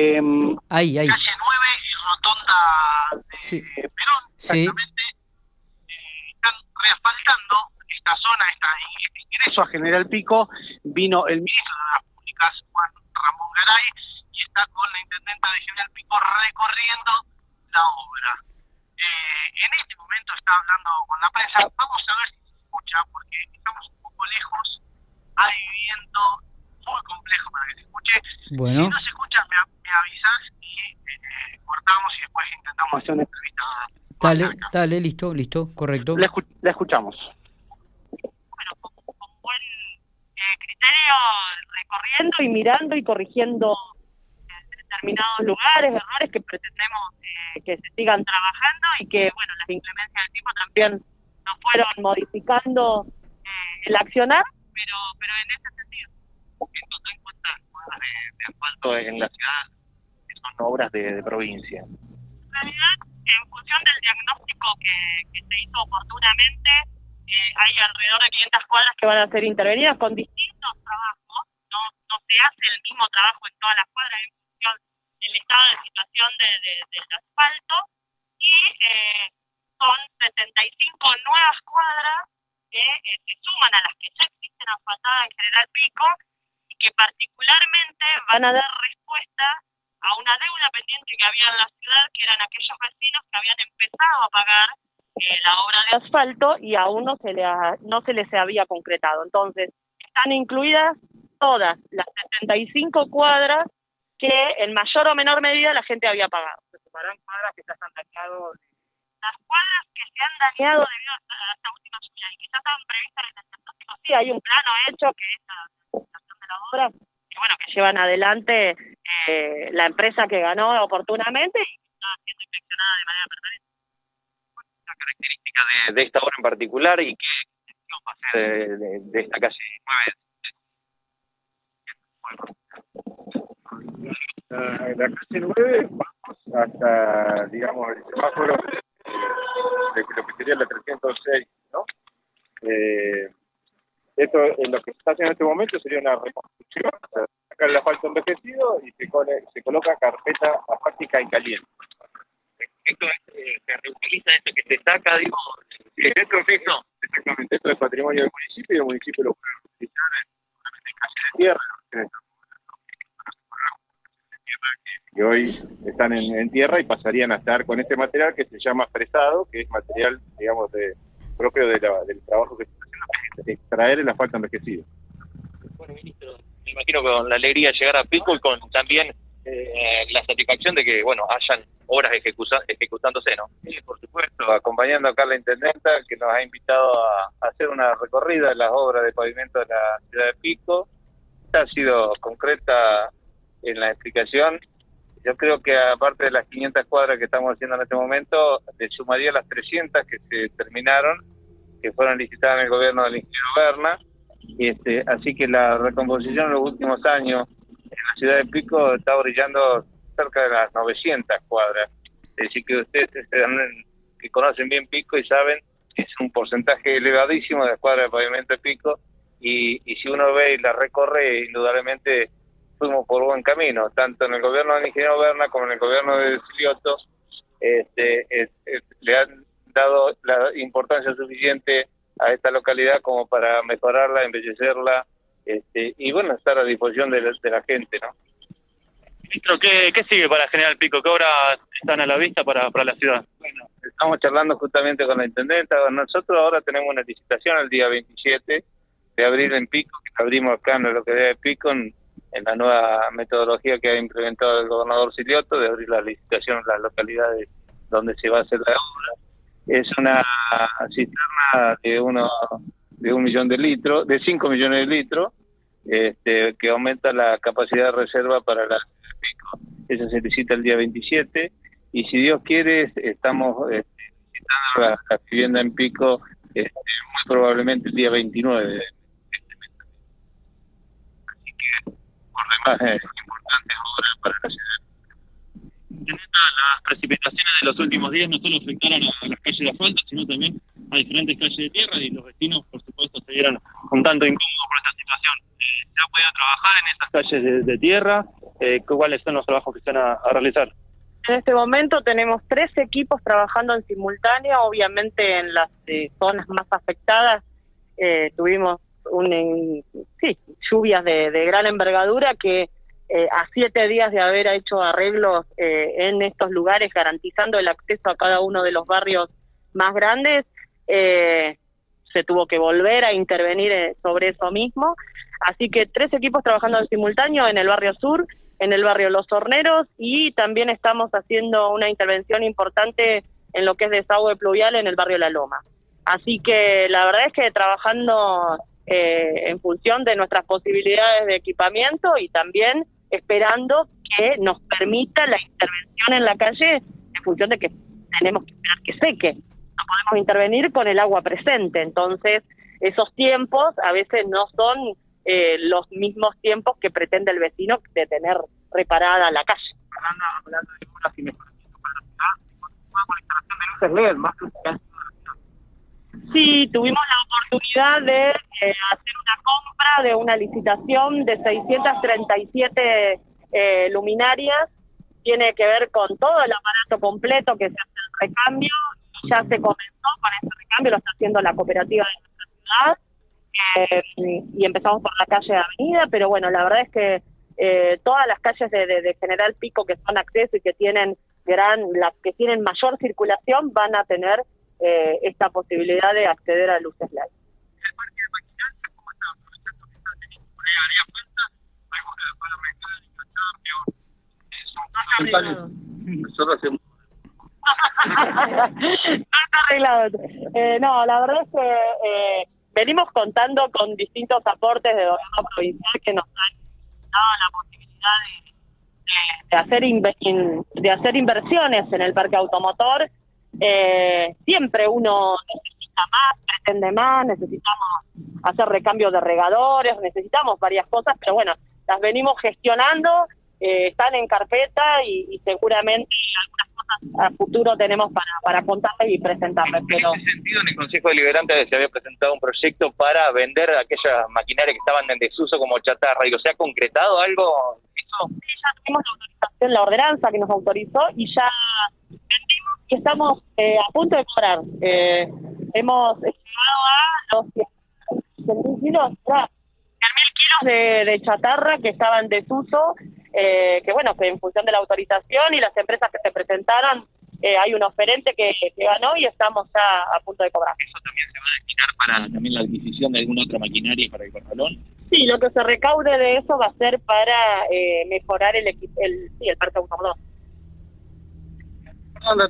eh, ahí, ahí. calle 9 y rotonda de Sí. Perón, Sí. exactamente. Eh, están reasfaltando esta zona, esta, este ingreso a General Pico. Vino el ministro de Obras Públicas, Juan Ramón Garay, y está con la intendenta de General Pico recorriendo la obra. Eh, en este momento está hablando con la prensa. Vamos a ver si se escucha, porque estamos un poco lejos. Hay viento muy complejo para que se escuche. Bueno. Si no se escucha, me, me avisas y eh, cortamos y después intentamos hacer una entrevista. Dale, listo, listo, correcto. La, escu- la escuchamos. bueno, con, con buen eh, criterio recorriendo y mirando y corrigiendo eh, determinados lugares, errores que pretendemos eh, que se sigan trabajando y que, bueno, las inclemencias del tipo también nos fueron modificando eh, el accionar, pero, pero en ese sentido. En total, ¿cuántas cuadras de, de asfalto en la ciudad son obras de, provincia? En realidad, en función del diagnóstico que, se hizo oportunamente, eh, hay alrededor de 500 cuadras que van a ser intervenidas con distintos trabajos. No, se hace el mismo trabajo en todas las cuadras en función del estado de situación de, de- del asfalto. Y eh, son 75 nuevas cuadras que eh, se suman a las que ya existen asfaltadas en General Pico y que particularmente van a dar una deuda pendiente que había en la ciudad, que eran aquellos vecinos que habían empezado a pagar eh, la obra de asfalto y aún no se, le ha- no se les había concretado. Entonces, están incluidas todas las 75 cuadras que en mayor o menor medida la gente había pagado. Se sumarán cuadras que ya se han dañado. Las cuadras que se han dañado debido a esta, última lluvia y que ya estaban previstas en el sí, hay un plano hecho que es la presentación de la obra, bueno, que llevan adelante eh, la empresa que ganó oportunamente y que está siendo inspeccionada de manera permanente. la característica de, de esta obra en particular y qué va a ser de, de- de esta calle 9? la, la calle 9 vamos hasta, digamos, el semáforo de, de lo que sería la 306, ¿no? Eh, esto, en lo que se está haciendo en este momento sería una reconstrucción, sacar el asfalto envejecido y se, cole- se coloca carpeta asfáltica en caliente. Esto es, eh, se reutiliza esto que se saca, digo, Sí, esto es exactamente, esto es patrimonio del municipio y el municipio lo puede utilizar en, calle de tierra, en que hoy están en, en tierra y pasarían a estar con este material que se llama fresado, que es material, digamos, de, propio de la- del trabajo que se está haciendo, que es extraer el asfalto envejecido. Bueno, ministro, me imagino con la alegría de llegar a Pico y con también eh, la satisfacción de que, bueno, hayan obras ejecuza- ejecutándose, ¿no? Sí, por supuesto, acompañando acá a la intendenta que nos ha invitado a, a hacer una recorrida de las obras de pavimento de la ciudad de Pico. Ha sido concreta en la explicación. Yo creo que aparte de las 500 cuadras que estamos haciendo en este momento, le sumaría las 300 que se terminaron, que fueron licitadas en el gobierno del ingeniero Berna. Y este, así que la recomposición en los últimos años en la ciudad de Pico está brillando cerca de las 900 cuadras. Es decir, que ustedes están- que conocen bien Pico y saben es un porcentaje elevadísimo de cuadras de pavimento de Pico y, y si uno ve y la recorre, indudablemente fuimos por buen camino, tanto en el gobierno del ingeniero Berna como en el gobierno de Silioto, este, es- es- le han dado la importancia suficiente a esta localidad como para mejorarla, embellecerla este, y bueno, estar a disposición de la, de la gente, ¿no? Ministro, ¿qué, ¿qué sigue para General Pico? ¿Qué obras están a la vista para, para la ciudad? Bueno, estamos charlando justamente con la intendenta. Nosotros ahora tenemos una licitación el día 27 de abril en Pico, que abrimos acá en la localidad de Pico, en, en la nueva metodología que ha implementado el gobernador Silioto, de abrir la licitación en las localidades donde se va a hacer la obra. Es una cisterna de uno de un millón de litros, de 5 millones de litros, este, que aumenta la capacidad de reserva para la Pico. Esa se licita el día 27 y si Dios quiere estamos este, licitando la, la vivienda en Pico este, muy probablemente el día 29 de este. Así que por demás es importante obra para la ciudad. Las precipitaciones de los últimos días no solo afectaron a las calles de asfalto, sino también a diferentes calles de tierra y los vecinos, por supuesto, se vieron un tanto incómodos por esta situación. Eh, ¿Se ha podido trabajar en esas calles de, tierra eh, cuáles son los trabajos que están a, realizar. En este momento tenemos tres equipos trabajando en simultáneo, obviamente en las eh, zonas más afectadas eh, tuvimos un, sí, lluvias de gran envergadura que eh, a siete días de haber hecho arreglos eh, en estos lugares, garantizando el acceso a cada uno de los barrios más grandes, eh, se tuvo que volver a intervenir sobre eso mismo. Así que tres equipos trabajando en simultáneo en el barrio sur, en el barrio Los Horneros y también estamos haciendo una intervención importante en lo que es desagüe pluvial en el barrio La Loma. Así que la verdad es que trabajando en función de nuestras posibilidades de equipamiento y también esperando que nos permita la intervención en la calle en función de que tenemos que esperar que seque. No podemos intervenir con el agua presente, entonces esos tiempos a veces no son eh, los mismos tiempos que pretende el vecino de tener reparada la calle. Hablando de para la ciudad, Sí, tuvimos la oportunidad de eh, hacer una compra de una licitación de 637 eh, luminarias. Tiene que ver con todo el aparato completo que se hace el recambio. Ya se comenzó con ese recambio, lo está haciendo la cooperativa de nuestra ciudad. Eh, y empezamos por la calle de Avenida, pero bueno, la verdad es que todas las calles de, de, General Pico que son acceso y que tienen gran, las que tienen mayor circulación van a tener eh, esta posibilidad de acceder a luces LED. ¿El parque de. Nosotros hacemos no está arreglado. Eh, no, la verdad es que eh, venimos contando con distintos aportes de gobierno provincial que nos han dado la posibilidad de, de, hacer de hacer inversiones en el parque automotor eh, siempre uno necesita más, pretende más, necesitamos hacer recambio de regadores, necesitamos varias cosas, pero bueno, las venimos gestionando, eh, están en carpeta y, seguramente algunas cosas a futuro tenemos para, para contarles y presentarles. Pero... En ese sentido, en el Consejo Deliberante se había presentado un proyecto para vender aquellas maquinarias que estaban en desuso como chatarra. y ¿se ha concretado algo? Eso? Sí, ya tuvimos la autorización, la ordenanza que nos autorizó y ya estamos eh, a punto de cobrar. Eh, hemos llegado a los 100.000 kilos, kilos de, de, chatarra que estaban en desuso, eh, que bueno, que en función de la autorización y las empresas que se presentaron, eh, hay un oferente que, que, ganó y estamos ya a punto de cobrar. ¿Eso también se va a destinar para también la adquisición de alguna otra maquinaria para el corralón? Sí, lo que se recaude de eso va a ser para eh, mejorar el, el, sí, el parque automotor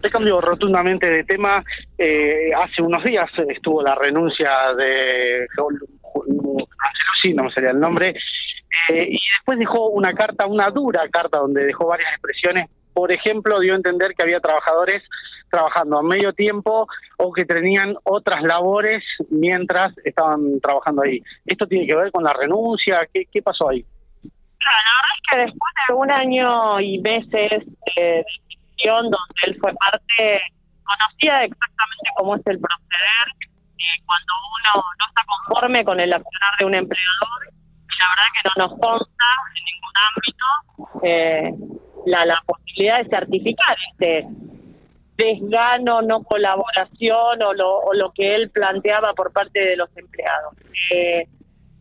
te cambio rotundamente de tema. Eh, hace unos días estuvo la renuncia de sí, no me sería el nombre, eh, y después dejó una carta, una dura carta, donde dejó varias expresiones. Por ejemplo, dio a entender que había trabajadores trabajando a medio tiempo o que tenían otras labores mientras estaban trabajando ahí. ¿Esto tiene que ver con la renuncia? ¿Qué, qué pasó ahí? La verdad es que después de un año y meses eh, donde él fue parte, conocía exactamente cómo es el proceder eh, cuando uno no está conforme con el accionar de un empleador. la verdad que no nos consta en ningún ámbito eh, la, la posibilidad de certificar este desgano, no colaboración o lo, o lo que él planteaba por parte de los empleados. Eh,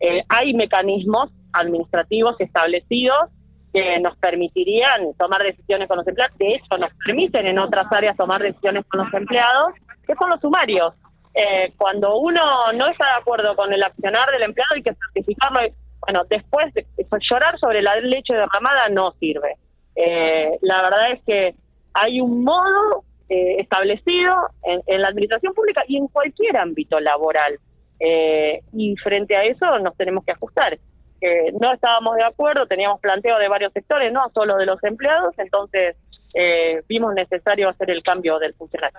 eh hay mecanismos administrativos establecidos que nos permitirían tomar decisiones con los empleados. De hecho, nos permiten en otras áreas tomar decisiones con los empleados, que son los sumarios. Eh, cuando uno no está de acuerdo con el accionar del empleado, hay que certificarlo. Bueno, después de, llorar sobre la leche derramada no sirve. Eh, la verdad es que hay un modo eh, establecido en, en, la administración pública y en cualquier ámbito laboral. y frente a eso nos tenemos que ajustar que no estábamos de acuerdo, teníamos planteo de varios sectores, no solo de los empleados, entonces eh, vimos necesario hacer el cambio del funcionario.